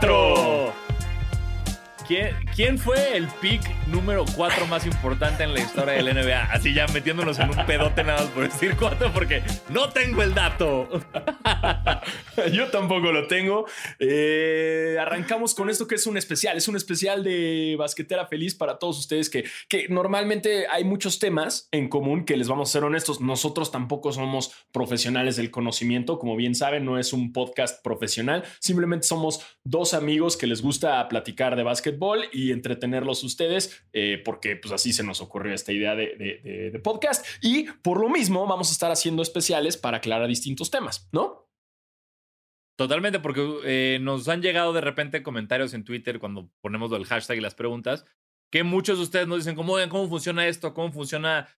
4. ¿Quién, ¿Quién, fue el pick número 4 más importante en la historia del NBA? Así ya metiéndonos en un pedote nada más por decir 4 porque no tengo el dato. Yo tampoco lo tengo. Eh, arrancamos con esto que es un especial. Es un especial de basquetera feliz para todos ustedes que, que normalmente hay muchos temas en común que les vamos a ser honestos. Nosotros tampoco somos profesionales del conocimiento. Como bien saben, no es un podcast profesional. Simplemente somos dos amigos que les gusta platicar de básquet y entretenerlos ustedes, eh, porque pues así se nos ocurrió esta idea de, podcast. Y por lo mismo vamos a estar haciendo especiales para aclarar distintos temas, ¿no? Totalmente, porque eh, nos han llegado de repente comentarios en Twitter cuando ponemos el hashtag y las preguntas, que muchos de ustedes nos dicen, ¿cómo, cómo funciona esto? ¿Cómo funciona?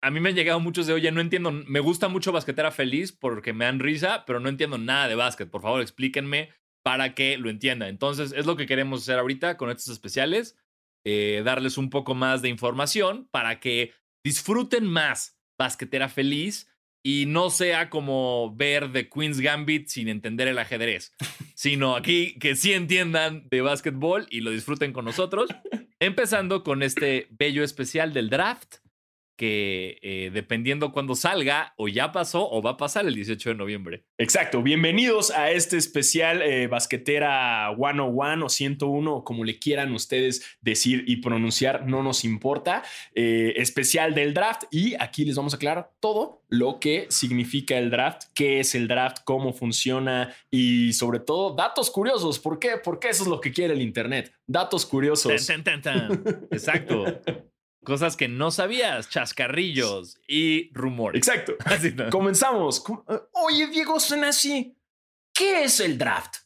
A mí me han llegado muchos de, oye, no entiendo, me gusta mucho Basquetera Feliz porque me dan risa, pero no entiendo nada de básquet. Por favor, explíquenme para que lo entienda. Entonces, es lo que queremos hacer ahorita con estos especiales, eh, darles un poco más de información para que disfruten más Basquetera Feliz y no sea como ver The Queen's Gambit sin entender el ajedrez, sino aquí que sí entiendan de básquetbol y lo disfruten con nosotros, empezando con este bello especial del draft que eh, dependiendo cuando salga, o ya pasó o va a pasar el 18 de noviembre. Exacto, bienvenidos a este especial eh, basquetera 101 o 101, o como le quieran ustedes decir y pronunciar, no nos importa, eh, especial del draft y aquí les vamos a aclarar todo lo que significa el draft, qué es el draft, cómo funciona y sobre todo datos curiosos. ¿Por qué? Porque eso es lo que quiere el Internet, datos curiosos. Exacto. Cosas que no sabías, chascarrillos y rumores. Exacto. Comenzamos. Eh, oye, Diego, suena así. ¿Qué es el draft?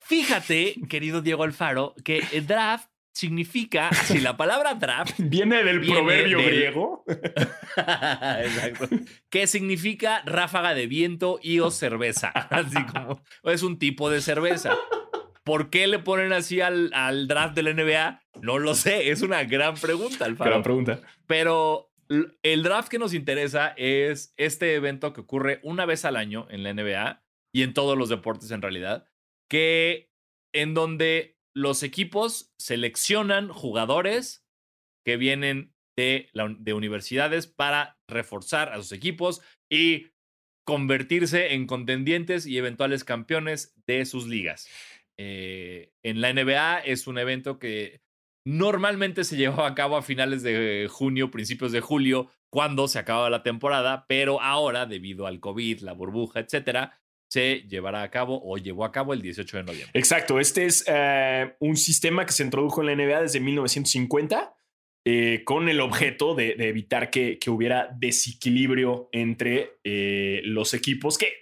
Fíjate, querido Diego Alfaro, que el draft significa, si la palabra draft viene del proverbio griego, exacto, que significa ráfaga de viento y o cerveza, así como es un tipo de cerveza. ¿Por qué le ponen así al, al draft del NBA? No lo sé, es una gran pregunta, Alfaro. Gran pregunta. Pero el draft que nos interesa es este evento que ocurre una vez al año en la NBA y en todos los deportes en realidad, que en donde los equipos seleccionan jugadores que vienen de, de universidades para reforzar a sus equipos y convertirse en contendientes y eventuales campeones de sus ligas. Eh, en la NBA es un evento que normalmente se llevaba a cabo a finales de junio, principios de julio, cuando se acababa la temporada, pero ahora, debido al COVID, la burbuja, etcétera, se llevará a cabo o llevó a cabo el 18 de noviembre. Exacto, este es eh, un sistema que se introdujo en la NBA desde 1950 eh, con el objeto de, evitar que, hubiera desequilibrio entre eh, los equipos, que...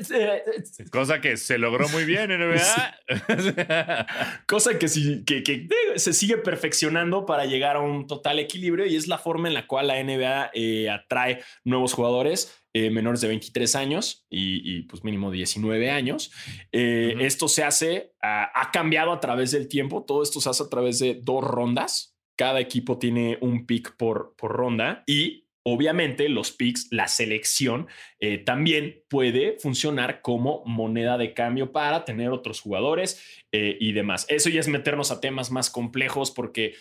Cosa que se logró muy bien en NBA. Cosa que, que, se sigue perfeccionando para llegar a un total equilibrio y es la forma en la cual la NBA eh, atrae nuevos jugadores. menores de 23 años y, pues mínimo 19 años. Esto se hace, ha cambiado a través del tiempo, todo esto se hace a través de dos rondas, cada equipo tiene un pick por, por ronda y obviamente los picks, la selección, eh, también puede funcionar como moneda de cambio para tener otros jugadores eh, y demás. Eso ya es meternos a temas más complejos porque,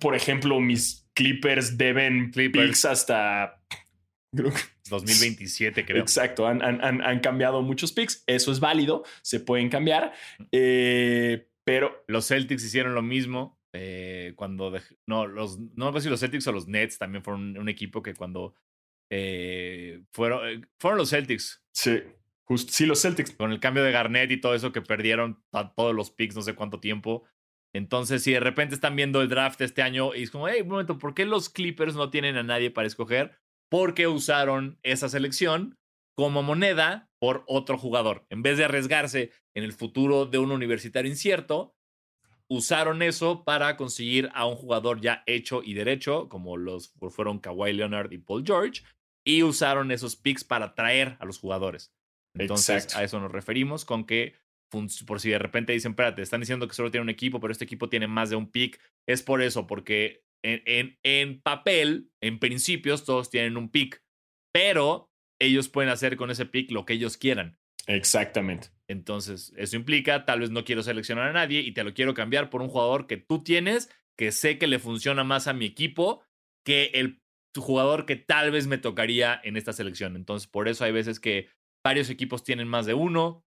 por ejemplo, mis Clippers deben picks hasta... 2027, creo. Exacto, han, han, cambiado muchos picks. Eso es válido, se pueden cambiar. Eh, pero los Celtics hicieron lo mismo eh, cuando no, los, no sé si los Celtics o los Nets también fueron un equipo que cuando eh, fueron, eh, fueron los Celtics. Sí, justo, sí, los Celtics. Con el cambio de Garnett y todo eso que perdieron a todos los picks, no sé cuánto tiempo. Entonces, si de repente están viendo el draft este año y es como, hey, un momento, ¿por qué los Clippers no tienen a nadie para escoger? Porque usaron esa selección como moneda por otro jugador. En vez de arriesgarse en el futuro de un universitario incierto, usaron eso para conseguir a un jugador ya hecho y derecho, como los fueron Kawhi Leonard y Paul George, y usaron esos picks para traer a los jugadores. Entonces, a eso nos referimos con que, por si de repente dicen, espérate, están diciendo que solo tiene un equipo, pero este equipo tiene más de un pick, es por eso, porque en, en, en papel, en principios, todos tienen un pick, pero ellos pueden hacer con ese pick lo que ellos quieran. Exactamente. Entonces, eso implica, tal vez no quiero seleccionar a nadie y te lo quiero cambiar por un jugador que tú tienes, que sé que le funciona más a mi equipo que el jugador que tal vez me tocaría en esta selección. Entonces, por eso hay veces que varios equipos tienen más de uno,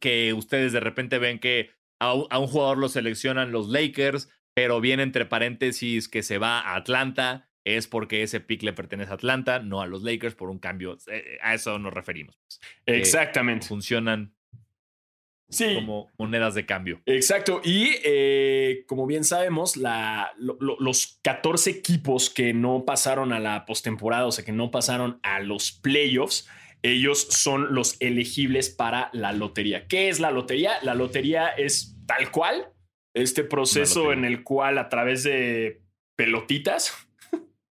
que ustedes de repente ven que a, un jugador lo seleccionan los Lakers, pero viene entre paréntesis que se va a Atlanta, es porque ese pick le pertenece a Atlanta, no a los Lakers por un cambio. Eh, a eso nos referimos. Pues, Exactamente. funcionan sí. como monedas de cambio. Exacto. Y eh, como bien sabemos, la, los 14 equipos que no pasaron a la postemporada, o sea, que no pasaron a los playoffs, ellos son los elegibles para la lotería. ¿Qué es la lotería? La lotería es tal cual este proceso en el cual a través de pelotitas,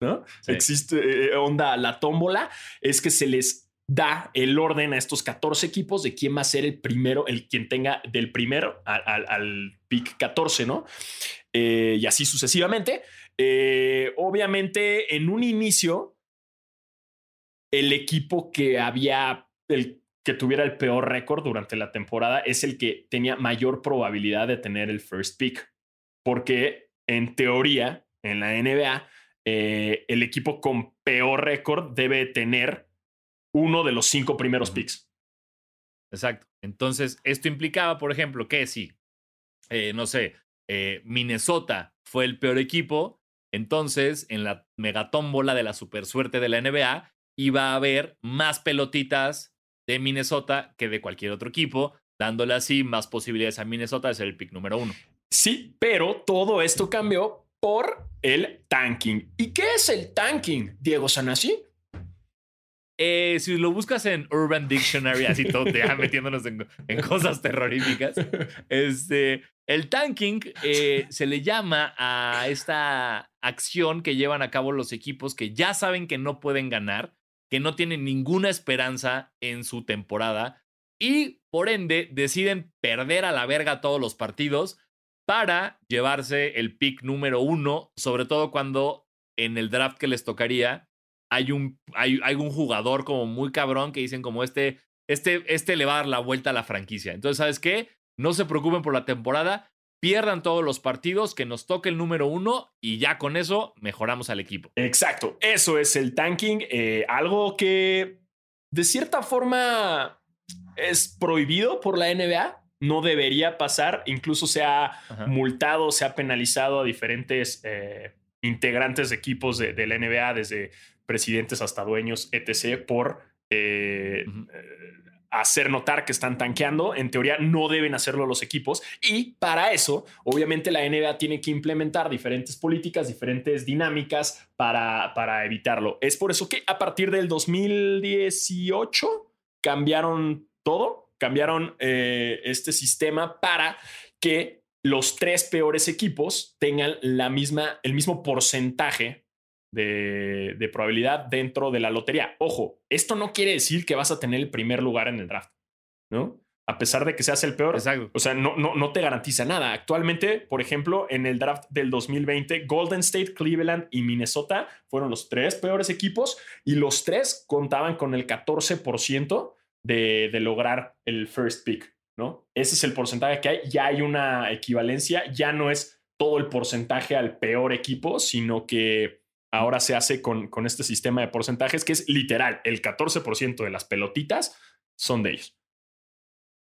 ¿no? Existe eh, onda la tómbola, es que se les da el orden a estos 14 equipos de quién va a ser el primero, el quien tenga del primero al, pick 14, ¿no? Eh, y así sucesivamente. Eh, obviamente, en un inicio, el equipo que había, el que tuviera el peor récord durante la temporada es el que tenía mayor probabilidad de tener el first pick. Porque en teoría, en la NBA, eh, el equipo con peor récord debe tener uno de los cinco primeros picks. Exacto. Entonces, esto implicaba, por ejemplo, que si, eh, no sé, eh, Minnesota fue el peor equipo, entonces en la megatómbola de la super suerte de la NBA, iba a haber más pelotitas de Minnesota que de cualquier otro equipo, dándole así más posibilidades a Minnesota de ser el pick número uno. Sí, pero todo esto cambió por el tanking. ¿Y qué es el tanking, Diego Sanasi? Eh, si lo buscas en Urban Dictionary, así todo, ya metiéndonos en, cosas terroríficas, este, el tanking eh, se le llama a esta acción que llevan a cabo los equipos que ya saben que no pueden ganar que no tienen ninguna esperanza en su temporada y por ende deciden perder a la verga todos los partidos para llevarse el pick número uno, sobre todo cuando en el draft que les tocaría hay un, hay, hay un jugador como muy cabrón que dicen como este, este, este le va a dar la vuelta a la franquicia. Entonces, ¿sabes qué? No se preocupen por la temporada, pierdan todos los partidos, que nos toque el número uno y ya con eso mejoramos al equipo. Exacto, eso es el tanking, eh, algo que de cierta forma es prohibido por la NBA. No debería pasar, incluso se ha multado, se ha penalizado a diferentes eh, integrantes de equipos de, la NBA, desde presidentes hasta dueños, etc., por eh, hacer notar que están tanqueando. En teoría no deben hacerlo los equipos y para eso obviamente la NBA tiene que implementar diferentes políticas, diferentes dinámicas para, para evitarlo. Es por eso que a partir del 2018 cambiaron todo, cambiaron eh, este sistema para que los tres peores equipos tengan la misma, el mismo porcentaje de, probabilidad dentro de la lotería. Ojo, esto no quiere decir que vas a tener el primer lugar en el draft, ¿no? A pesar de que seas el peor. O sea, no, no, no te garantiza nada. Actualmente, por ejemplo, en el draft del 2020, Golden State, Cleveland y Minnesota fueron los tres peores equipos y los tres contaban con el 14% de, de lograr el first pick, ¿no? Ese es el porcentaje que hay. Ya hay una equivalencia. Ya no es todo el porcentaje al peor equipo, sino que ahora se hace con, con este sistema de porcentajes que es literal, el 14% de las pelotitas son de ellos.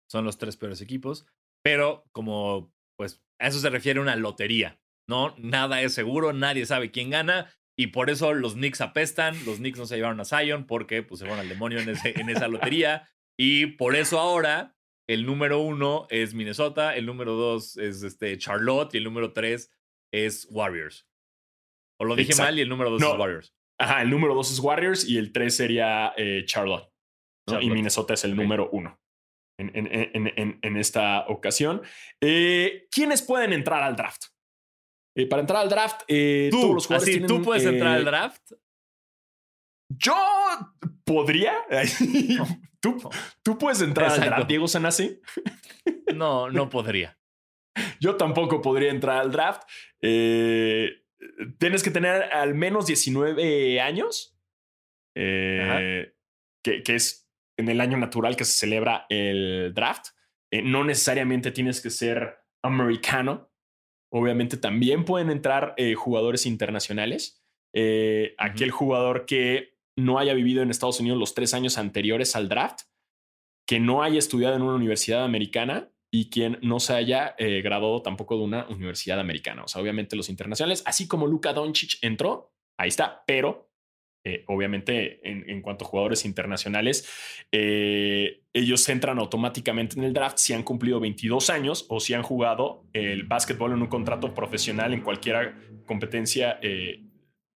Son los tres peores equipos, pero como pues a eso se refiere una lotería, ¿no? Nada es seguro, nadie sabe quién gana y por eso los Knicks apestan, los Knicks no se llevaron a Zion porque pues se fueron al demonio en, en esa lotería y por eso ahora el número uno es Minnesota, el número dos es este Charlotte y el número tres es Warriors. O lo dije mal y el número dos es Warriors. Ajá, el número dos es Warriors y el tres sería eh, Charlotte. Y Minnesota es el número uno en, en, en, esta ocasión. Eh, ¿Quiénes pueden entrar al draft? Eh, para entrar al draft, ¿Tú? todos los jugadores así, ¿Tú puedes entrar al draft? Yo podría. ¿Tú, ¿Tú, puedes entrar al draft, Diego Sanasi. no, no podría. Yo tampoco podría entrar al draft. Eh, tienes que tener al menos 19 años, eh, que, es en el año natural que se celebra el draft. No necesariamente tienes que ser americano. Obviamente también pueden entrar eh, jugadores internacionales. Eh, aquel jugador que no haya vivido en Estados Unidos los tres años anteriores al draft, que no haya estudiado en una universidad americana y quien no se haya graduado tampoco de una universidad americana. O sea, obviamente los internacionales, así como Luka Doncic entró, ahí está, pero eh, obviamente en, cuanto a jugadores internacionales, eh, ellos entran automáticamente en el draft si han cumplido 22 años o si han jugado el básquetbol en un contrato profesional en cualquier competencia eh,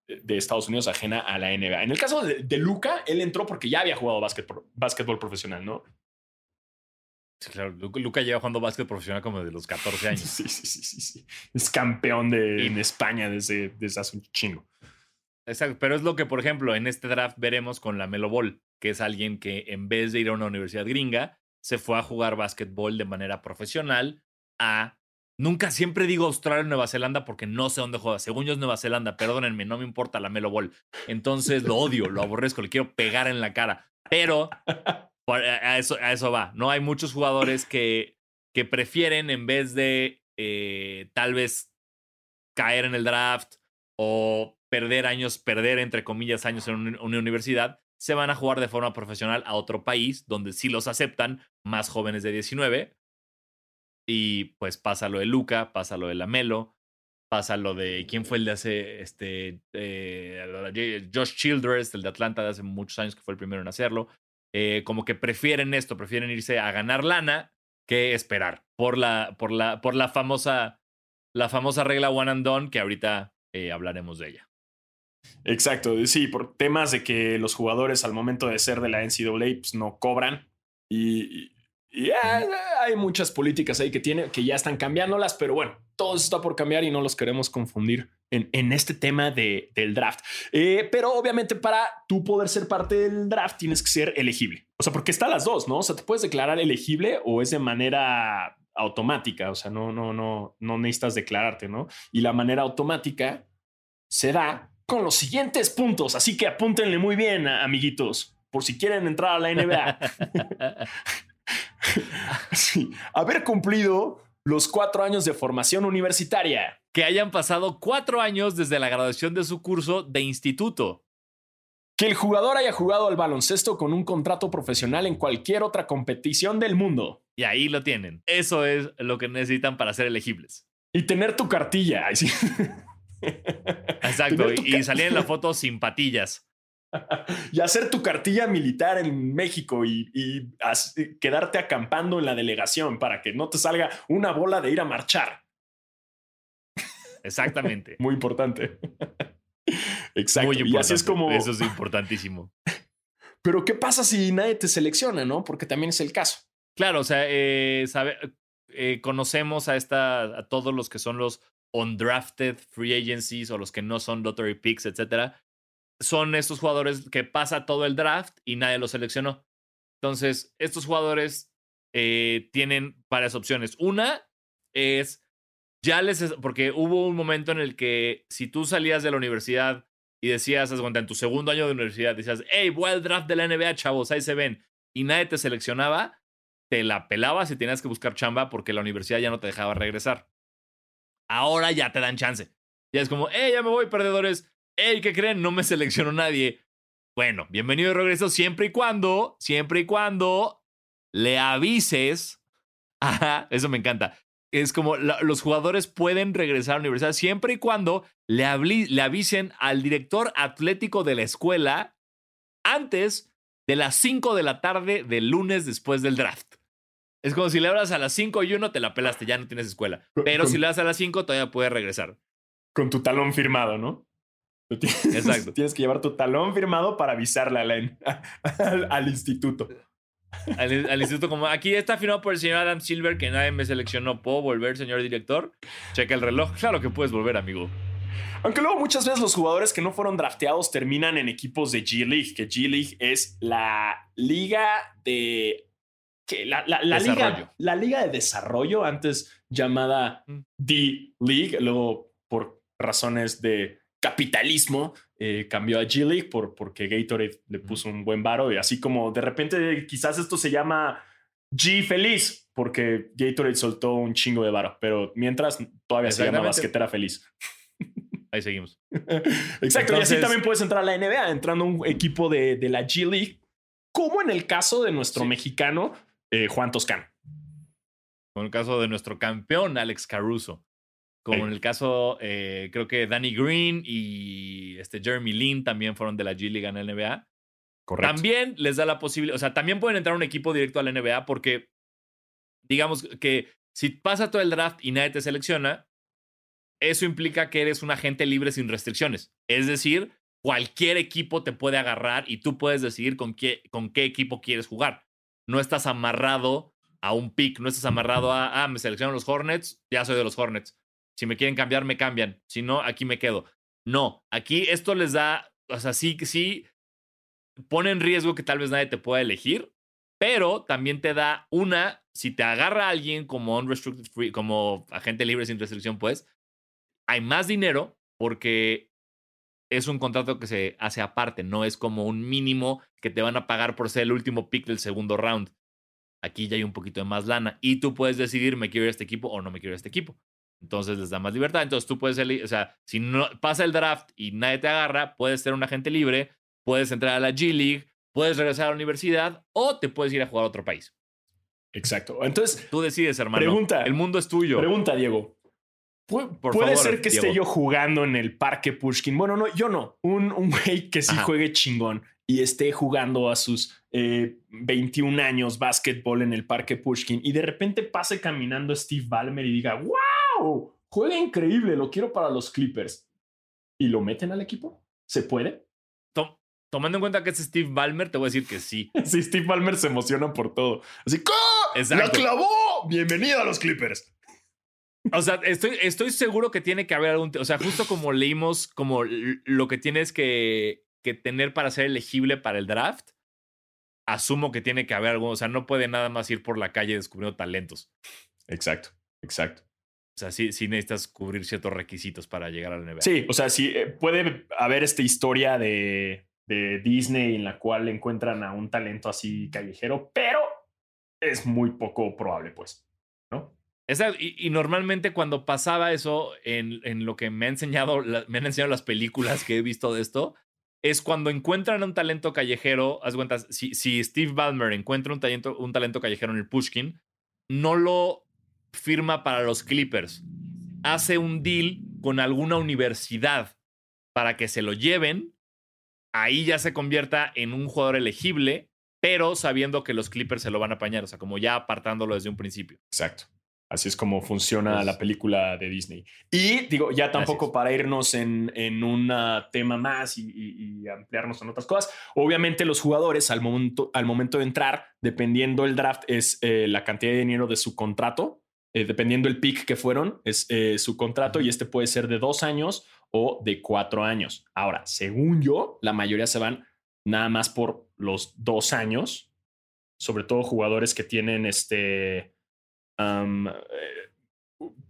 de Estados Unidos ajena a la NBA. En el caso de, Luca, él entró porque ya había jugado básquetbol, profesional, ¿no? Sí, claro, Luca lleva jugando básquet profesional como desde los 14 años. Sí, sí, sí, sí. Es campeón de, en España desde, desde hace un chingo. Exacto, pero es lo que, por ejemplo, en este draft veremos con la Melo Ball, que es alguien que en vez de ir a una universidad gringa, se fue a jugar básquetbol de manera profesional a... Nunca siempre digo Australia o Nueva Zelanda porque no sé dónde juega. Según yo es Nueva Zelanda, perdónenme, no me importa la Melo Ball. Entonces lo odio, lo aborrezco, le quiero pegar en la cara. Pero a eso, va. No hay muchos jugadores que, que prefieren en vez de eh, tal vez caer en el draft o perder años, perder entre comillas años en una universidad, se van a jugar de forma profesional a otro país donde sí los aceptan más jóvenes de 19. Y pues pasa lo de Luca, pasa lo de Lamelo, pasa lo de quién fue el de hace este eh, Josh Childress, el de Atlanta de hace muchos años que fue el primero en hacerlo. Eh, como que prefieren esto, prefieren irse a ganar lana que esperar por la, por la, por la famosa, la famosa regla one and done que ahorita eh, hablaremos de ella. Exacto, sí, por temas de que los jugadores al momento de ser de la NCAA pues, no cobran y, hay muchas políticas ahí que, tiene, que ya están cambiándolas, pero bueno, todo está por cambiar y no los queremos confundir en, en este tema de, del draft. Eh, pero obviamente para tú poder ser parte del draft tienes que ser elegible. O sea, porque está las dos, ¿no? O sea, te puedes declarar elegible o es de manera automática, o sea, no, no, no, no necesitas declararte, ¿no? Y la manera automática se da con los siguientes puntos. Así que apúntenle muy bien, amiguitos, por si quieren entrar a la NBA. haber cumplido los cuatro años de formación universitaria. Que hayan pasado cuatro años desde la graduación de su curso de instituto. Que el jugador haya jugado al baloncesto con un contrato profesional en cualquier otra competición del mundo. Y ahí lo tienen. Eso es lo que necesitan para ser elegibles. Y tener tu cartilla. Exacto, y, salir en la foto sin patillas. y hacer tu cartilla militar en México y, quedarte acampando en la delegación para que no te salga una bola de ir a marchar. Exactamente. Muy importante. Exacto. Y así es como. Eso es importantísimo. Pero, ¿qué pasa si nadie te selecciona, no? Porque también es el caso. Claro, o sea, eh, eh, conocemos a, esta, a todos los que son los undrafted free agencies o los que no son lottery picks, etcétera, son estos jugadores que pasa todo el draft y nadie los seleccionó. Entonces, estos jugadores eh, tienen varias opciones. Una es, ya les, porque hubo un momento en el que si tú salías de la universidad y decías, en tu segundo año de universidad, decías, hey, voy al draft de la NBA, chavos, ahí se ven, y nadie te seleccionaba, te la pelabas y tenías que buscar chamba porque la universidad ya no te dejaba regresar. Ahora ya te dan chance. Ya es como, hey, ya me voy, perdedores. Hey, ¿qué creen? No me seleccionó nadie. Bueno, bienvenido de regreso siempre y cuando, siempre y cuando le avises. Ajá, eso me encanta. Es como los jugadores pueden regresar a la universidad siempre y cuando le, le avisen al director atlético de la escuela antes de las 5 de la tarde del lunes después del draft. Es como si le hablas a las 5 y 1, te la pelaste, ya no tienes escuela. Pero si le das a las 5, todavía puedes regresar. Con tu talón firmado, ¿no? Exacto. Tienes que llevar tu talón firmado para avisarle al, instituto. Al, instituto, como aquí está firmado por el señor Adam Silver, que nadie me seleccionó. ¿Puedo volver, señor director? Checa el reloj. Claro que puedes volver, amigo. Aunque luego muchas veces los jugadores que no fueron drafteados terminan en equipos de G League, que G League es la liga de que la, la, liga, la liga de desarrollo, antes llamada mm. D-League, luego por razones de capitalismo, eh, cambió a G League por, porque Gatorade le puso un buen varo y así como de repente quizás esto se llama G Feliz porque Gatorade soltó un chingo de varo, pero mientras todavía se llama basquetera feliz. Ahí seguimos. Exacto, y así también puedes entrar a la NBA entrando a un equipo de, de, la G League, como en el caso de nuestro mexicano eh, Juan Toscano. Como en el caso de nuestro campeón Alex Caruso. Como en el caso, eh, creo que Danny Green y este Jeremy Lin también fueron de la G League en la NBA. Correcto. También les da la posibilidad, o sea, también pueden entrar a un equipo directo a la NBA porque, digamos que si pasa todo el draft y nadie te selecciona, eso implica que eres un agente libre sin restricciones. Es decir, cualquier equipo te puede agarrar y tú puedes decidir con qué, con qué equipo quieres jugar. No estás amarrado a un pick, no estás amarrado a, ah, me seleccionan los Hornets, ya soy de los Hornets. Si me quieren cambiar, me cambian. Si no, aquí me quedo. No, aquí esto les da, o sea, sí, sí pone en riesgo que tal vez nadie te pueda elegir, pero también te da una, si te agarra alguien como unrestricted free, como agente libre sin restricción, pues, hay más dinero porque es un contrato que se hace aparte, no es como un mínimo que te van a pagar por ser el último pick del segundo round. Aquí ya hay un poquito de más lana y tú puedes decidir, me quiero ir a este equipo o no me quiero ir a este equipo. Entonces les da más libertad. Entonces tú puedes, o sea, si no pasa el draft y nadie te agarra, puedes ser un agente libre, puedes entrar a la G League, puedes regresar a la universidad o te puedes ir a jugar a otro país. Exacto. Entonces tú decides, hermano. Pregunta. El mundo es tuyo. Pregunta, Diego. Puede ser que esté yo jugando en el parque Pushkin. Bueno, no, yo no. Un, un güey que sí juegue chingón y esté jugando a sus 21 eh, años básquetbol en el parque Pushkin y de repente pase caminando Steve Ballmer y diga, wow, juega increíble, lo quiero para los Clippers. ¿Y lo meten al equipo? ¿Se puede? tomando en cuenta que es Steve Ballmer, te voy a decir que sí. sí, Steve Ballmer se emociona por todo. Así, ¡La clavó! Bienvenido a los Clippers. O sea, estoy, estoy seguro que tiene que haber algún. O sea, justo como leímos, como lo que tienes que, que tener para ser elegible para el draft, asumo que tiene que haber algo. O sea, no puede nada más ir por la calle descubriendo talentos. Exacto, exacto. O sea, sí, sí necesitas cubrir ciertos requisitos para llegar al NBA. Sí, o sea, sí eh, puede haber esta historia de, de Disney en la cual encuentran a un talento así callejero, pero es muy poco probable, pues, ¿no? Y, normalmente cuando pasaba eso en, lo que me, ha enseñado, me han enseñado las películas que he visto de esto, es cuando encuentran un talento callejero, haz cuentas, si, si Steve Ballmer encuentra un talento, un talento callejero en el Pushkin, no lo firma para los Clippers. Hace un deal con alguna universidad para que se lo lleven. Ahí ya se convierta en un jugador elegible, pero sabiendo que los Clippers se lo van a apañar, o sea, como ya apartándolo desde un principio. Exacto. Así es como funciona la película de Disney. Y digo, ya tampoco para irnos en, en un tema más y, ampliarnos en otras cosas. Obviamente los jugadores al momento, al momento de entrar, dependiendo el draft, es eh, la cantidad de dinero de su contrato. Eh, dependiendo el pick que fueron, es eh, su contrato y este puede ser de dos años o de cuatro años. Ahora, según yo, la mayoría se van nada más por los dos años, sobre todo jugadores que tienen este eh,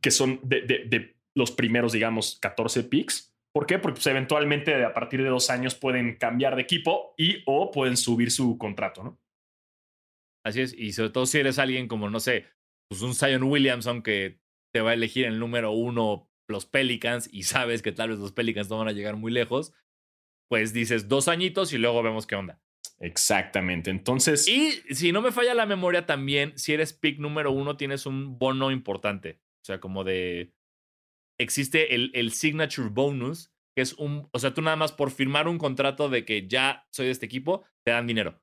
que son de, los primeros, digamos, 14 picks. ¿Por qué? Porque pues, eventualmente a partir de dos años pueden cambiar de equipo y o pueden subir su contrato, ¿no? Así es, y sobre todo si eres alguien como, no sé, pues un Zion Williamson que te va a elegir el número uno los Pelicans y sabes que tal vez los Pelicans no van a llegar muy lejos, pues dices dos añitos y luego vemos qué onda. Exactamente. Entonces. Y si no me falla la memoria también, si eres pick número uno, tienes un bono importante. O sea, como de. Existe el, el signature bonus, que es un. O sea, tú nada más por firmar un contrato de que ya soy de este equipo, te dan dinero.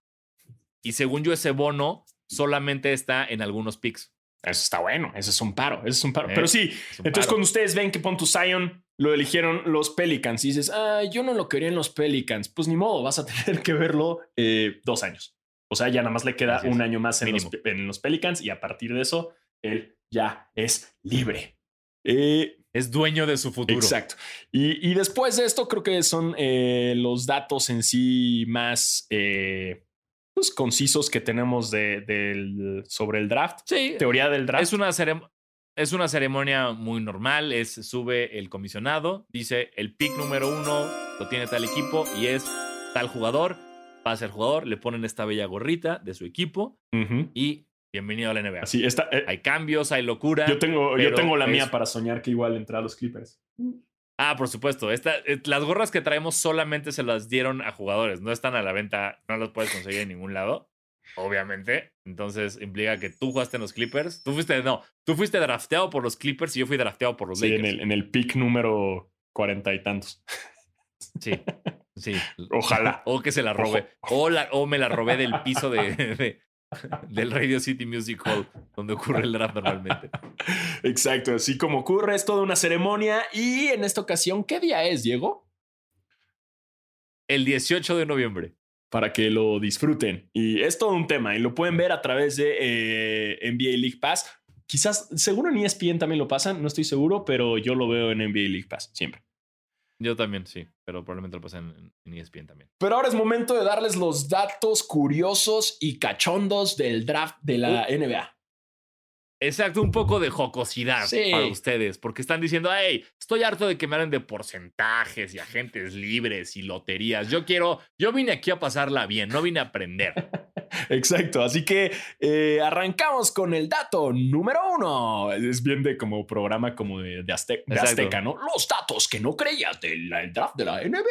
Y según yo, ese bono solamente está en algunos picks. Eso está bueno. Eso es un paro. Eso es un paro. Pero sí, entonces cuando ustedes ven que tu Zion lo eligieron los Pelicans y dices, ah, yo no lo quería en los Pelicans, pues ni modo, vas a tener que verlo eh, dos años. O sea, ya nada más le queda un año más en los, Pelicans y a partir de eso, él ya es libre. Eh, es dueño de su futuro. Exacto. Y, después de esto, creo que son eh, los datos en sí más pues, concisos que tenemos de, sobre el draft. Sí. Teoría del draft. Es una ceremonia es una ceremonia muy normal, es sube el comisionado, dice el pick número uno lo tiene tal equipo y es tal jugador, pasa el jugador, le ponen esta bella gorrita de su equipo y bienvenido a la NBA. Así está. Eh, hay cambios, hay locura. Yo tengo, yo tengo la mía para soñar que igual entra a los Clippers. Ah, por supuesto. Esta, eh, las gorras que traemos solamente se las dieron a jugadores, no están a la venta, no las puedes conseguir en ningún lado obviamente. Entonces implica que tú jugaste en los Clippers. Tú fuiste, no, tú fuiste drafteado por los Clippers y yo fui drafteado por los sí, Lakers. En el, en el pick número cuarenta y tantos. Sí, sí. Ojalá. O que se la robé. O, o me la robé del piso de, del Radio City Music Hall, donde ocurre el draft normalmente. Exacto, así como ocurre, es toda una ceremonia. Y en esta ocasión, ¿qué día es, Diego? El 18 de noviembre para que lo disfruten. Y es todo un tema y lo pueden ver a través de eh, NBA League Pass. Quizás, seguro en ESPN también lo pasan, no estoy seguro, pero yo lo veo en NBA League Pass siempre. Yo también, sí, pero probablemente lo pasen en, ESPN también. Pero ahora es momento de darles los datos curiosos y cachondos del draft de la NBA. Exacto, un poco de jocosidad para ustedes, porque están diciendo, hey, estoy harto de que me hablen de porcentajes y agentes libres y loterías. Yo quiero, yo vine aquí a pasarla bien, no vine a aprender. Exacto, así que eh, arrancamos con el dato número uno. Es bien de como programa como de, Azteca, ¿no? Los datos que no creías del draft de la NBA.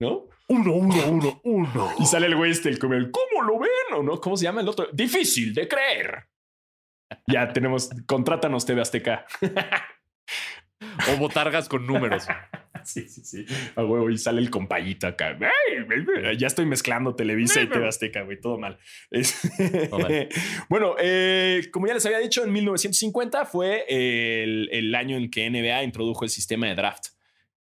¿no? Uno, uno, uno, uno. Y sale el güey este, el, el ¿cómo lo ven? ¿O no? ¿Cómo se llama el otro? Difícil de creer ya tenemos, contrátanos TV Azteca. o botargas con números. Sí, sí, sí. A huevo, y sale el compayito acá. Ya estoy mezclando Televisa y TV Azteca, güey, todo mal. bueno, eh, como ya les había dicho, en 1950 fue el, el año en que NBA introdujo el sistema de draft.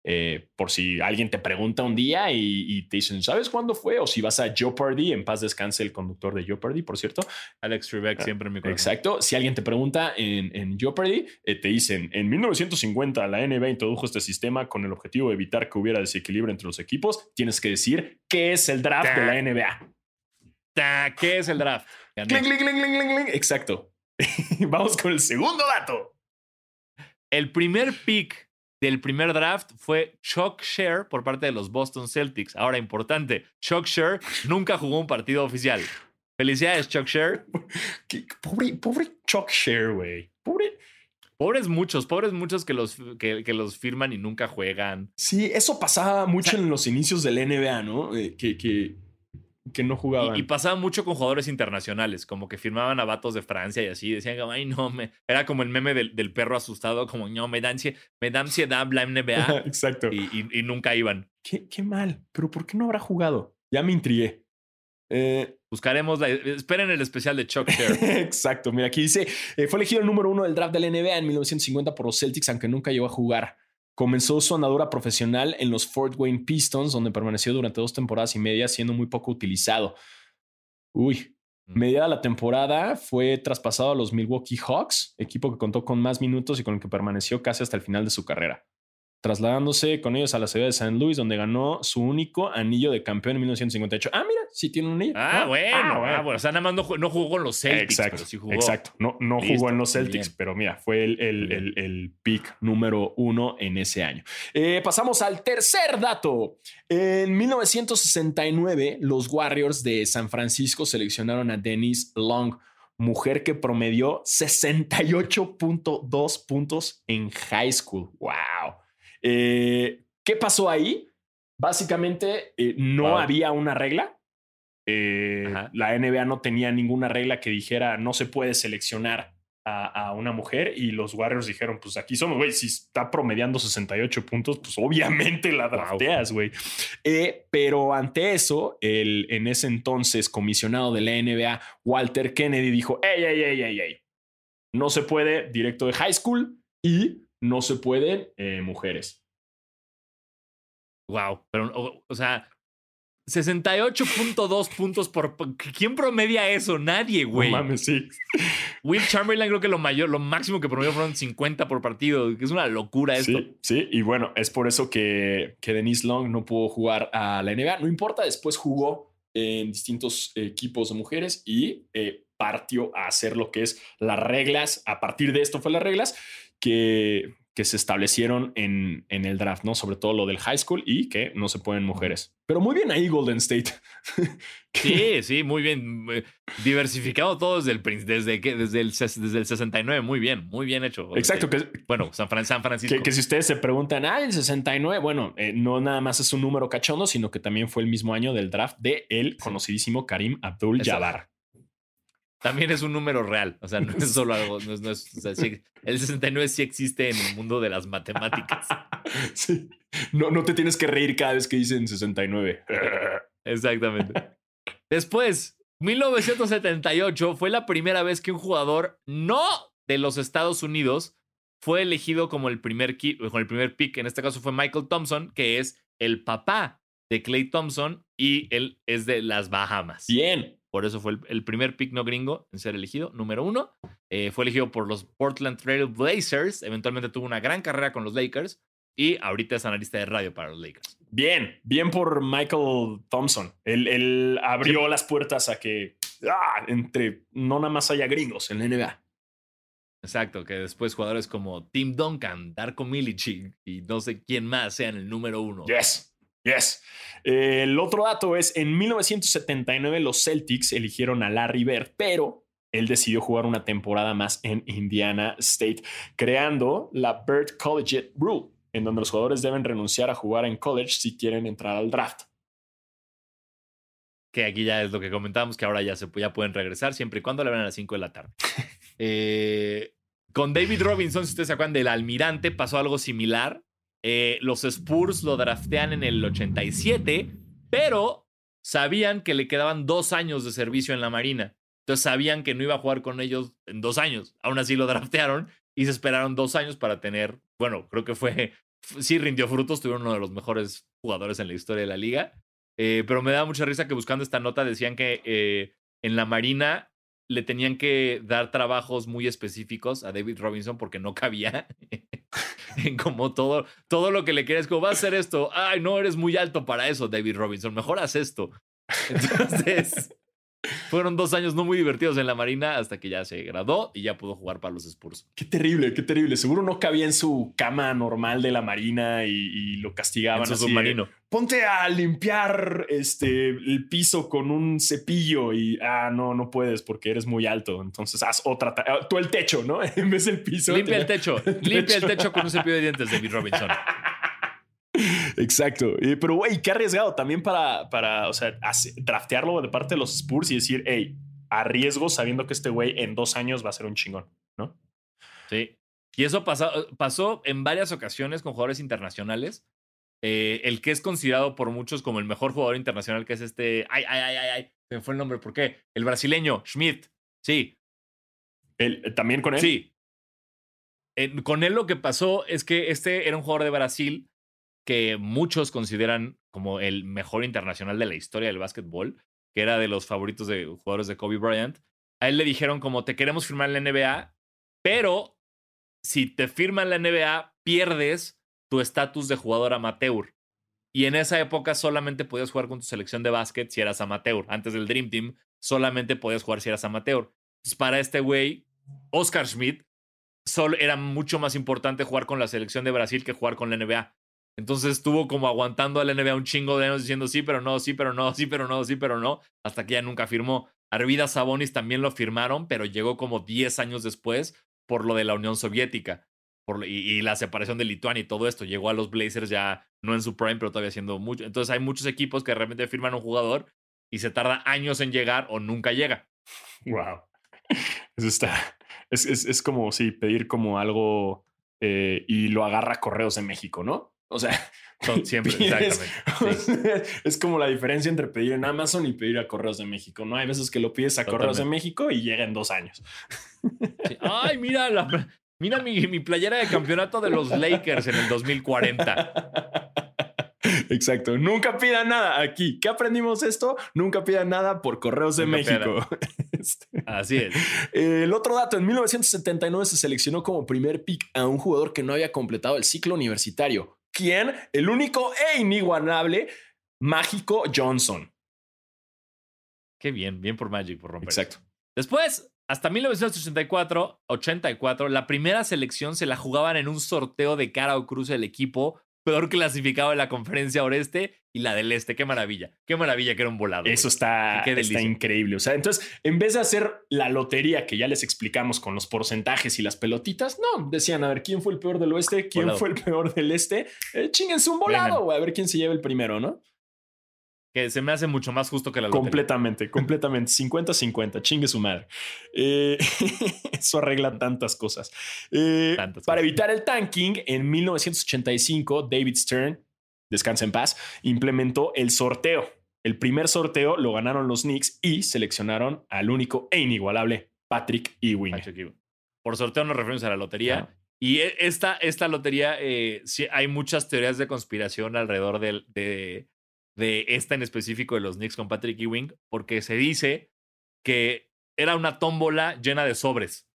Eh, por si alguien te pregunta un día y, te dicen, ¿sabes cuándo fue? O si vas a Jeopardy, en paz descanse el conductor de Jeopardy, por cierto. Alex Trebek ah, siempre en mi corazón. Exacto. Si alguien te pregunta en, en Jeopardy, eh, te dicen, en 1950 la NBA introdujo este sistema con el objetivo de evitar que hubiera desequilibrio entre los equipos. Tienes que decir, ¿qué es el draft de la NBA? ¿Qué es el draft? Exacto. Vamos con el segundo dato. El primer pick del primer draft fue Chuck Share por parte de los Boston Celtics. Ahora, importante, Chuck Share nunca jugó un partido oficial. Felicidades, Chuck Share. Pobre, pobre Chuck Share, güey. Pobre. Pobres muchos, pobres muchos que los, que, los firman y nunca juegan. Sí, eso pasaba mucho en los inicios del NBA, ¿no? Eh, que, que que no jugaban. Y, pasaba mucho con jugadores internacionales, como que firmaban a vatos de Francia y así, decían como, ay, no, me... era como el meme del, del perro asustado, como, no, me da, ansiedad, me da ansiedad la NBA. Exacto. Y, y, nunca iban. Qué, qué, mal, pero ¿por qué no habrá jugado? Ya me intrigué. Eh, Buscaremos la. Esperen el especial de Chuck Exacto. Mira, aquí dice: eh, fue elegido el número uno del draft del NBA en 1950 por los Celtics, aunque nunca llegó a jugar. Comenzó su andadura profesional en los Fort Wayne Pistons, donde permaneció durante dos temporadas y media, siendo muy poco utilizado. Uy, mm. Mediada la temporada, fue traspasado a los Milwaukee Hawks, equipo que contó con más minutos y con el que permaneció casi hasta el final de su carrera trasladándose con ellos a la ciudad de San Luis, donde ganó su único anillo de campeón en 1958. Ah, mira, sí tiene un anillo. Ah, bueno, ah, bueno. O sea, nada más no, jugó en los Celtics, exacto, pero sí jugó. Exacto, no, no jugó en los Celtics, pero mira, fue el, el, el, pick número uno en ese año. Eh, pasamos al tercer dato. En 1969, los Warriors de San Francisco seleccionaron a Dennis Long mujer que promedió 68.2 puntos en high school. ¡Wow! Eh, ¿Qué pasó ahí? Básicamente eh, no había una regla. Eh, la NBA no tenía ninguna regla que dijera no se puede seleccionar a, una mujer y los Warriors dijeron, pues aquí somos, güey, si está promediando 68 puntos, pues obviamente la drafteas, güey. pero ante eso, el en ese entonces comisionado de la NBA, Walter Kennedy, dijo, ey, ey, ey, ey, ey, no se puede directo de high school y no se pueden eh, mujeres. Wow, pero, o, sea, 68.2 puntos por. ¿Quién promedia eso? Nadie, güey. No mames, sí. Will Chamberlain creo que lo mayor, lo máximo que promedió fueron 50 por partido. Es una locura esto. Sí, sí. Y bueno, es por eso que, que Denise Long no pudo jugar a la NBA. No importa, después jugó en distintos equipos de mujeres y eh, partió a hacer lo que es las reglas. A partir de esto fue las reglas que, que se establecieron en, en el draft, ¿no? Sobre todo lo del high school y que no se pueden mujeres. Pero muy bien ahí Golden State. sí, sí, muy bien. Eh, diversificado todo desde el, desde, que, desde el, desde el 69. Muy bien, muy bien hecho. Exacto. Que, bueno, San, Francisco. Que, si ustedes se preguntan, ah, el 69, bueno, eh, no nada más es un número cachondo, sino que también fue el mismo año del draft de el conocidísimo Karim Abdul-Jabbar también es un número real. O sea, no es solo algo. No es, el 69 sí existe en el mundo de las matemáticas. Sí. No, no te tienes que reír cada vez que dicen 69. Exactamente. Después, 1978 fue la primera vez que un jugador no de los Estados Unidos fue elegido como el primer, como el primer pick. En este caso fue Michael Thompson, que es el papá de Clay Thompson y él es de las Bahamas. Bien. Por eso fue el, primer pick no gringo en ser elegido, número uno. Eh, fue elegido por los Portland Trail Blazers. Eventualmente tuvo una gran carrera con los Lakers. Y ahorita es analista de radio para los Lakers. Bien, bien por Michael Thompson. Él, abrió las puertas a que ah, entre no nada más haya gringos en la NBA. Exacto, que después jugadores como Tim Duncan, Darko Milicic y no sé quién más sean el número uno. Yes. Yes. el otro dato es, en 1979 los Celtics eligieron a Larry Bird, pero él decidió jugar una temporada más en Indiana State, creando la Bird Collegiate Rule, en donde los jugadores deben renunciar a jugar en college si quieren entrar al draft. Que aquí ya es lo que comentamos, que ahora ya, se, ya pueden regresar siempre y cuando le ven a las 5 de la tarde. Eh, con David Robinson, si ustedes se acuerdan del almirante, pasó algo similar eh, los Spurs lo draftean en el 87, pero sabían que le quedaban dos años de servicio en la Marina. Entonces sabían que no iba a jugar con ellos en dos años. Aún así lo draftearon y se esperaron dos años para tener, bueno, creo que fue, sí rindió frutos, tuvieron uno de los mejores jugadores en la historia de la liga. Eh, pero me da mucha risa que buscando esta nota decían que eh, en la Marina le tenían que dar trabajos muy específicos a David Robinson porque no cabía en como todo, todo lo que le quieres, como va a hacer esto. Ay, no, eres muy alto para eso, David Robinson. Mejor haz esto. Entonces, fueron dos años no muy divertidos en la Marina hasta que ya se graduó y ya pudo jugar para los Spurs. Qué terrible, qué terrible. Seguro no cabía en su cama normal de la Marina y, lo castigaban. En su submarino. Ponte a limpiar este, el piso con un cepillo y, ah, no, no puedes porque eres muy alto. Entonces haz otra, ah, tú el techo, ¿no? en vez del piso. Limpia el techo, limpia el techo con un cepillo de dientes, David Robinson. Exacto. pero, güey, qué arriesgado también para, para o sea, draftearlo de parte de los Spurs y decir, hey, arriesgo sabiendo que este güey en dos años va a ser un chingón, ¿no? Sí. Y eso pasó, pasó en varias ocasiones con jugadores internacionales. Eh, el que es considerado por muchos como el mejor jugador internacional, que es este. Ay, ay, ay, ay, ay. Se me fue el nombre. ¿Por qué? El brasileño, Schmidt. Sí. ¿El, ¿También con él? Sí. con él lo que pasó es que este era un jugador de Brasil que muchos consideran como el mejor internacional de la historia del básquetbol, que era de los favoritos de jugadores de Kobe Bryant. A él le dijeron como te queremos firmar en la NBA, pero si te firman la NBA, pierdes tu estatus de jugador amateur. Y en esa época solamente podías jugar con tu selección de básquet si eras amateur. Antes del Dream Team, solamente podías jugar si eras amateur. Para este güey, Oscar Schmidt, era mucho más importante jugar con la selección de Brasil que jugar con la NBA. Entonces estuvo como aguantando a la NBA un chingo de años diciendo sí, pero no, sí, pero no, sí, pero no, sí, pero no, hasta que ya nunca firmó. Arvidas Sabonis también lo firmaron, pero llegó como 10 años después por lo de la Unión Soviética por, y, la separación de Lituania y todo esto. Llegó a los Blazers ya no en su prime, pero todavía siendo mucho. Entonces hay muchos equipos que realmente firman un jugador y se tarda años en llegar o nunca llega. Wow. Eso está. Es, es, como, sí, pedir como algo eh, y lo agarra Correos de México, ¿no? O sea, siempre, exactamente. Es como la diferencia entre pedir en Amazon y pedir a Correos de México. No hay veces que lo pides a Correos de México y llega en dos años. Ay, mira, mira mi, mi, playera de campeonato de los Lakers en el 2040. Exacto. Nunca pidan nada aquí. ¿Qué aprendimos esto? Nunca pidan nada por Correos de México. Este, Así es. El otro dato, en 1979 se seleccionó como primer pick a un jugador que no había completado el ciclo universitario. ¿Quién? El único e inigualable Mágico Johnson. Qué bien, bien por Magic, por romper. Exacto. Después, hasta 1984, 84, la primera selección se la jugaban en un sorteo de cara o cruz el equipo peor clasificado de la conferencia oeste y la del este. Qué maravilla. Qué maravilla que era un volado. Eso está, está increíble. O sea, entonces, en vez de hacer la lotería que ya les explicamos con los porcentajes y las pelotitas, no, decían, a ver, ¿quién fue el peor del oeste? ¿Quién fue el peor del este? Eh, chinguense un volado, a ver quién se lleva el primero, ¿no? Que se me hace mucho más justo que la lotería. Completamente, completamente. 50-50, chingue su madre. Eh, eso arregla tantas cosas. Eh, para evitar el tanking, en 1985, David Stern, descansa en paz, implementó el sorteo. El primer sorteo lo ganaron los Knicks y seleccionaron al único e inigualable Patrick Ewing. Por sorteo nos referimos a la lotería. Y e, esta, esta lotería, eh, sí, hay muchas teorías de conspiración alrededor de, de de esta en específico de los Knicks con Patrick Ewing, porque se dice que era una tómbola llena de sobres.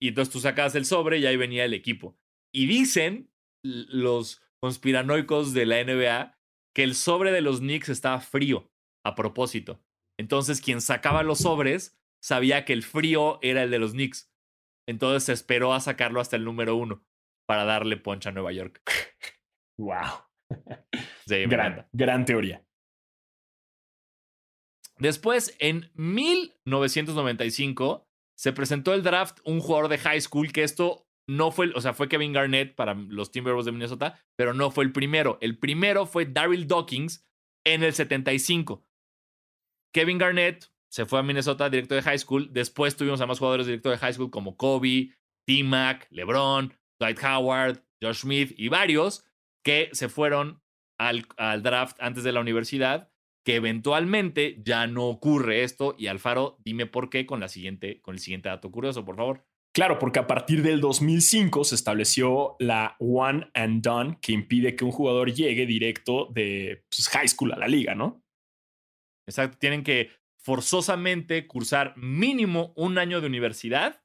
Y entonces tú sacabas el sobre y ahí venía el equipo. Y dicen los conspiranoicos de la NBA que el sobre de los Knicks estaba frío a propósito. Entonces quien sacaba los sobres sabía que el frío era el de los Knicks. Entonces se esperó a sacarlo hasta el número uno para darle poncha a Nueva York. wow. gran, gran teoría. Después, en 1995, se presentó el draft un jugador de high school que esto no fue, o sea, fue Kevin Garnett para los Timberwolves de Minnesota, pero no fue el primero. El primero fue Daryl Dawkins en el 75. Kevin Garnett se fue a Minnesota directo de high school. Después tuvimos a más jugadores directo de high school como Kobe, T-Mac, LeBron, Dwight Howard, Josh Smith y varios que se fueron al, al draft antes de la universidad, que eventualmente ya no ocurre esto. Y Alfaro, dime por qué con, la siguiente, con el siguiente dato curioso, por favor. Claro, porque a partir del 2005 se estableció la one and done que impide que un jugador llegue directo de pues, high school a la liga, ¿no? Exacto, tienen que forzosamente cursar mínimo un año de universidad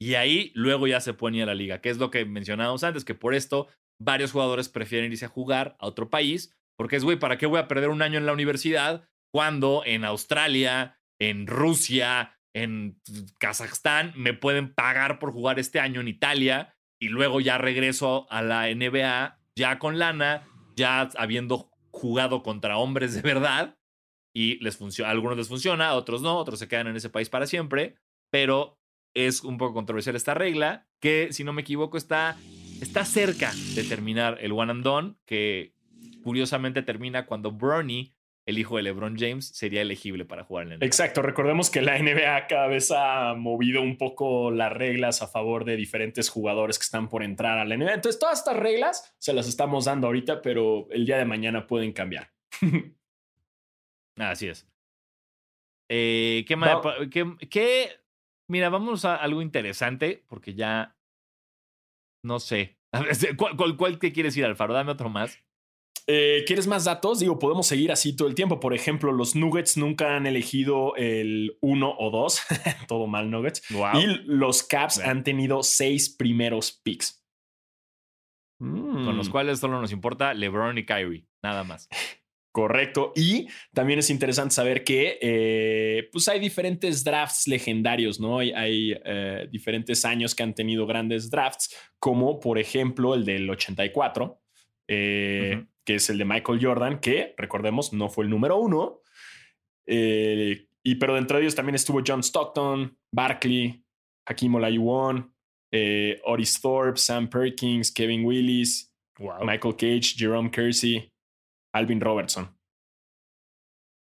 y ahí luego ya se pueden ir a la liga, que es lo que mencionábamos antes, que por esto varios jugadores prefieren irse a jugar a otro país, porque es, güey, ¿para qué voy a perder un año en la universidad cuando en Australia, en Rusia, en Kazajstán me pueden pagar por jugar este año en Italia y luego ya regreso a la NBA ya con lana, ya habiendo jugado contra hombres de verdad y les funciona, algunos les funciona, otros no, otros se quedan en ese país para siempre, pero es un poco controversial esta regla que si no me equivoco está está cerca de terminar el one and done, que curiosamente termina cuando Bronny, el hijo de LeBron James, sería elegible para jugar en la NBA. Exacto, recordemos que la NBA cada vez ha movido un poco las reglas a favor de diferentes jugadores que están por entrar a la NBA. Entonces, todas estas reglas se las estamos dando ahorita, pero el día de mañana pueden cambiar. Así es. Eh, ¿qué, más, ¿qué, Mira, vamos a algo interesante, porque ya no sé. ¿Cuál, cuál, te quieres ir, Alfaro? Dame otro más. Eh, ¿Quieres más datos? Digo, podemos seguir así todo el tiempo. Por ejemplo, los Nuggets nunca han elegido el 1 o 2. todo mal, Nuggets. Y los Caps han tenido seis primeros picks. Con los mm. cuales solo nos importa LeBron y Kyrie. Nada más. Correcto. Y también es interesante saber que eh, pues hay diferentes drafts legendarios, ¿no? Hay, eh, diferentes años que han tenido grandes drafts, como por ejemplo el del 84, eh, que es el de Michael Jordan, que recordemos no fue el número uno. y pero dentro de ellos también estuvo John Stockton, Barkley, Hakim Olajuwon, Otis Thorpe, Sam Perkins, Kevin Willis, Michael Cage, Jerome Kersey. Alvin Robertson.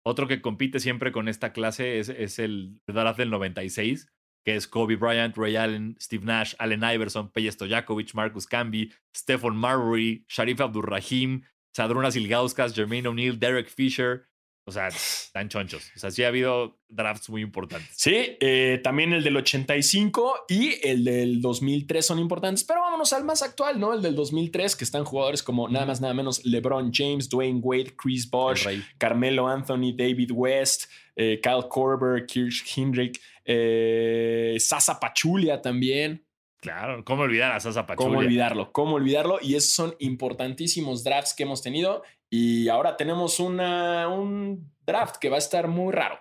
Otro que compite siempre con esta clase es, es el draft del 96, que es Kobe Bryant, Ray Allen, Steve Nash, Allen Iverson, Peja Stojakovic, Marcus Camby, Stephen Marbury, Sharif Abdurrahim, Sadrunas Ilgauskas, Jermaine O'Neal, Derek Fisher, o sea, están chonchos. O sea, sí ha habido drafts muy importantes. Sí, eh, también el del 85 y el del 2003 son importantes, pero vámonos al más actual, ¿no? El del 2003, que están jugadores como nada más, nada menos LeBron James, Dwayne Wade, Chris Bosh, Carmelo Anthony, David West, eh, Kyle Korver, Kirsch Hendrick, eh, Sasa Pachulia también. Claro, ¿cómo olvidar a Sasa Pachulia? ¿Cómo olvidarlo? ¿Cómo olvidarlo? Y esos son importantísimos drafts que hemos tenido y ahora tenemos una, un draft que va a estar muy raro.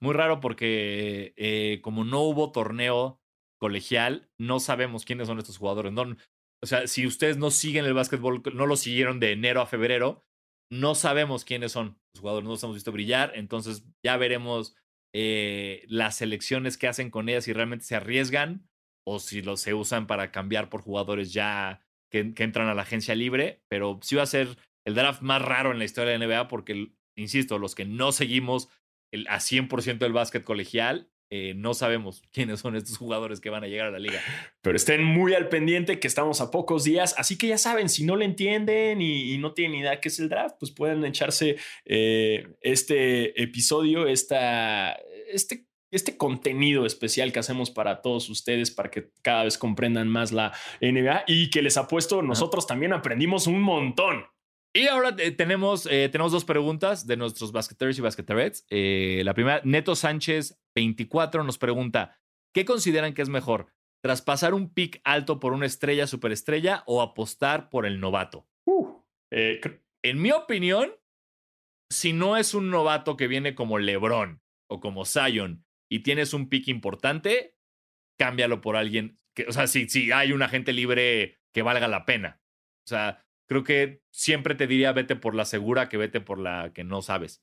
Muy raro porque eh, como no hubo torneo colegial, no sabemos quiénes son estos jugadores. No, o sea, si ustedes no siguen el básquetbol, no lo siguieron de enero a febrero, no sabemos quiénes son los jugadores, no los hemos visto brillar, entonces ya veremos eh, las selecciones que hacen con ellas, si realmente se arriesgan o si los se usan para cambiar por jugadores ya que, entran a la agencia libre, pero sí va a ser el draft más raro en la historia de la NBA porque, insisto, los que no seguimos el, a 100% del básquet colegial, eh, no sabemos quiénes son estos jugadores que van a llegar a la liga. Pero estén muy al pendiente que estamos a pocos días, así que ya saben, si no le entienden y, no tienen idea qué es el draft, pues pueden echarse eh, este episodio, esta, este este contenido especial que hacemos para todos ustedes, para que cada vez comprendan más la NBA y que les apuesto, nosotros también aprendimos un montón. Y ahora eh, tenemos, eh, tenemos dos preguntas de nuestros basqueteros y basqueterets. Eh, la primera, Neto Sánchez 24 nos pregunta, ¿qué consideran que es mejor? ¿Traspasar un pick alto por una estrella superestrella o apostar por el novato? Uh, en mi opinión, si no es un novato que viene como LeBron o como Zion y tienes un pick importante, cámbialo por alguien que, o sea, si, si hay un agente libre que valga la pena. O sea, creo que siempre te diría vete por la segura que vete por la que no sabes.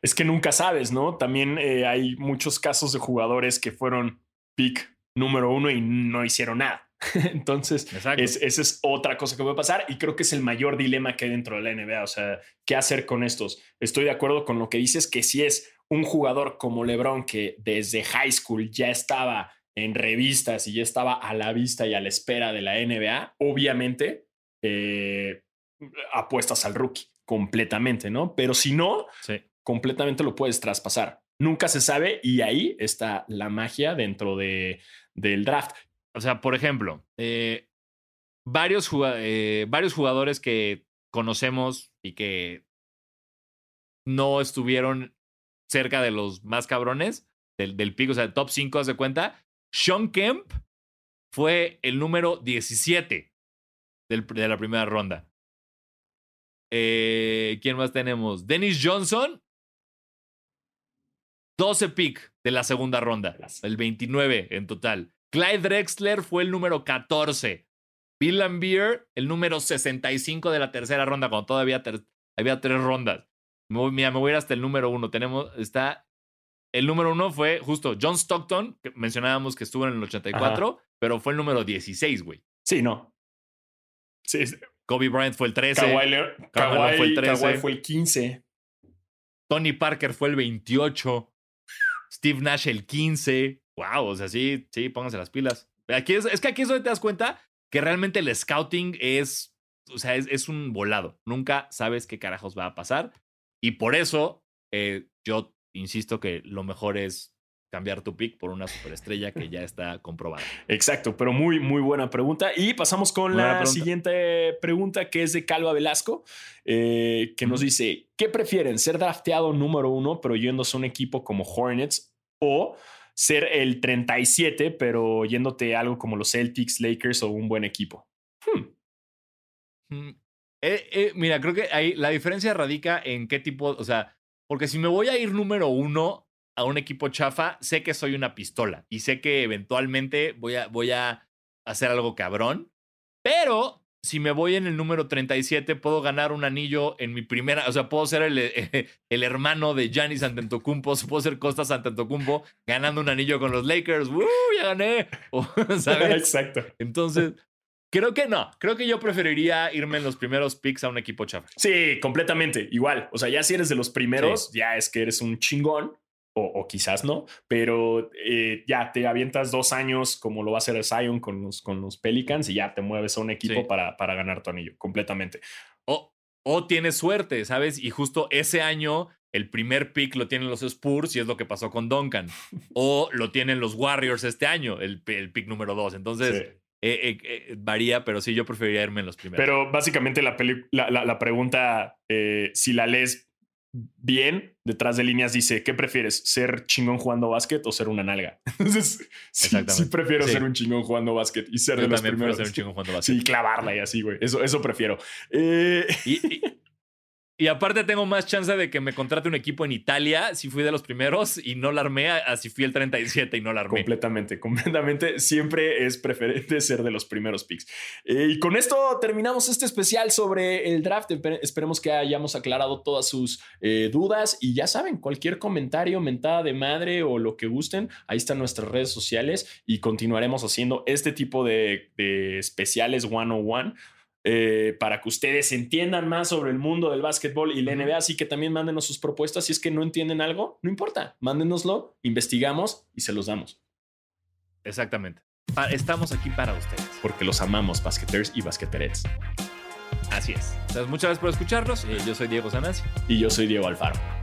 Es que nunca sabes, ¿no? También eh, hay muchos casos de jugadores que fueron pick número uno y no hicieron nada. Entonces, esa es otra cosa que puede pasar y creo que es el mayor dilema que hay dentro de la NBA. O sea, ¿qué hacer con estos? Estoy de acuerdo con lo que dices, que si es un jugador como LeBron que desde high school ya estaba en revistas y ya estaba a la vista y a la espera de la NBA, obviamente eh, apuestas al rookie completamente, ¿no? Pero si no, completamente lo puedes traspasar. Nunca se sabe y ahí está la magia dentro de, del draft. O sea, por ejemplo, eh, varios, eh, varios jugadores que conocemos y que no estuvieron cerca de los más cabrones del, del pico, o sea, top 5, haz de cuenta. Sean Kemp fue el número 17 del, de la primera ronda. Eh, ¿Quién más tenemos? Dennis Johnson, 12 pick de la segunda ronda, el 29 en total. Clyde Drexler fue el número 14. Bill Lambier, el número 65 de la tercera ronda, cuando todavía había tres rondas. Mira, me voy a ir hasta el número uno. Tenemos, está. El número uno fue justo John Stockton, que mencionábamos que estuvo en el 84, pero fue el número 16, güey. Sí, no. Sí. Kobe Bryant fue el 13. Kawhi, fue el 13. fue el 15. Tony Parker fue el 28. Steve Nash el 15. Wow, o sea, sí, sí, pónganse las pilas. Aquí es, es que aquí es donde te das cuenta que realmente el scouting es, o sea, es, es un volado. Nunca sabes qué carajos va a pasar. Y por eso eh, yo insisto que lo mejor es cambiar tu pick por una superestrella que ya está comprobada. Exacto, pero muy, muy buena pregunta. Y pasamos con la siguiente pregunta que es de Calva Velasco, eh, que nos dice, ¿qué prefieren? ¿Ser drafteado número uno pero yéndose a un equipo como Hornets o ser el 37 pero yéndote a algo como los Celtics, Lakers o un buen equipo? Hmm. Eh, eh, mira, creo que ahí la diferencia radica en qué tipo, o sea, porque si me voy a ir número uno a un equipo chafa, sé que soy una pistola y sé que eventualmente voy a, voy a hacer algo cabrón, pero si me voy en el número 37, puedo ganar un anillo en mi primera, o sea, puedo ser el, el hermano de Giannis Antetokounmpo, puedo ser Costas Antetokounmpo ganando un anillo con los Lakers, ¡Uh, ya gané! ¿Sabes? Exacto. Entonces, Creo que no. Creo que yo preferiría irme en los primeros picks a un equipo chafa. Sí, completamente. Igual. O sea, ya si eres de los primeros, ya es que eres un chingón. O, quizás no, pero eh, ya te avientas dos años como lo va a hacer Zion con los, con los Pelicans y ya te mueves a un equipo para, para ganar tu anillo, completamente. O, o tienes suerte, ¿sabes? Y justo ese año el primer pick lo tienen los Spurs y es lo que pasó con Duncan. o lo tienen los Warriors este año, el, el pick número dos. Entonces, eh, eh, eh, varía, pero sí, yo preferiría irme en los primeros. Pero básicamente la, la, pregunta, si la lees bien, detrás de líneas dice, ¿qué prefieres? ¿Ser chingón jugando básquet o ser una nalga? Entonces, sí, prefiero ser un chingón jugando básquet y ser de los primeros. Ser un chingón jugando básquet. Sí, clavarla y así, güey. Eso, eso prefiero. Y, Y aparte tengo más chance de que me contrate un equipo en Italia si fui de los primeros y no la armé, así fui el 37 y no la armé. Completamente, completamente. Siempre es preferente ser de los primeros picks. Eh, y con esto terminamos este especial sobre el draft. Esperemos que hayamos aclarado todas sus eh, dudas y ya saben, cualquier comentario, mentada de madre o lo que gusten, ahí están nuestras redes sociales y continuaremos haciendo este tipo de, de especiales one-on-one eh, para que ustedes entiendan más sobre el mundo del básquetbol y la NBA. Así que también mándenos sus propuestas. Si es que no entienden algo, no importa, mándenoslo, investigamos y se los damos. Exactamente. Estamos aquí para ustedes. Porque los amamos, basqueters y basqueterets. Así es. Entonces, muchas gracias por escucharnos. Eh, yo soy Diego Sanasi. Y yo soy Diego Alfaro.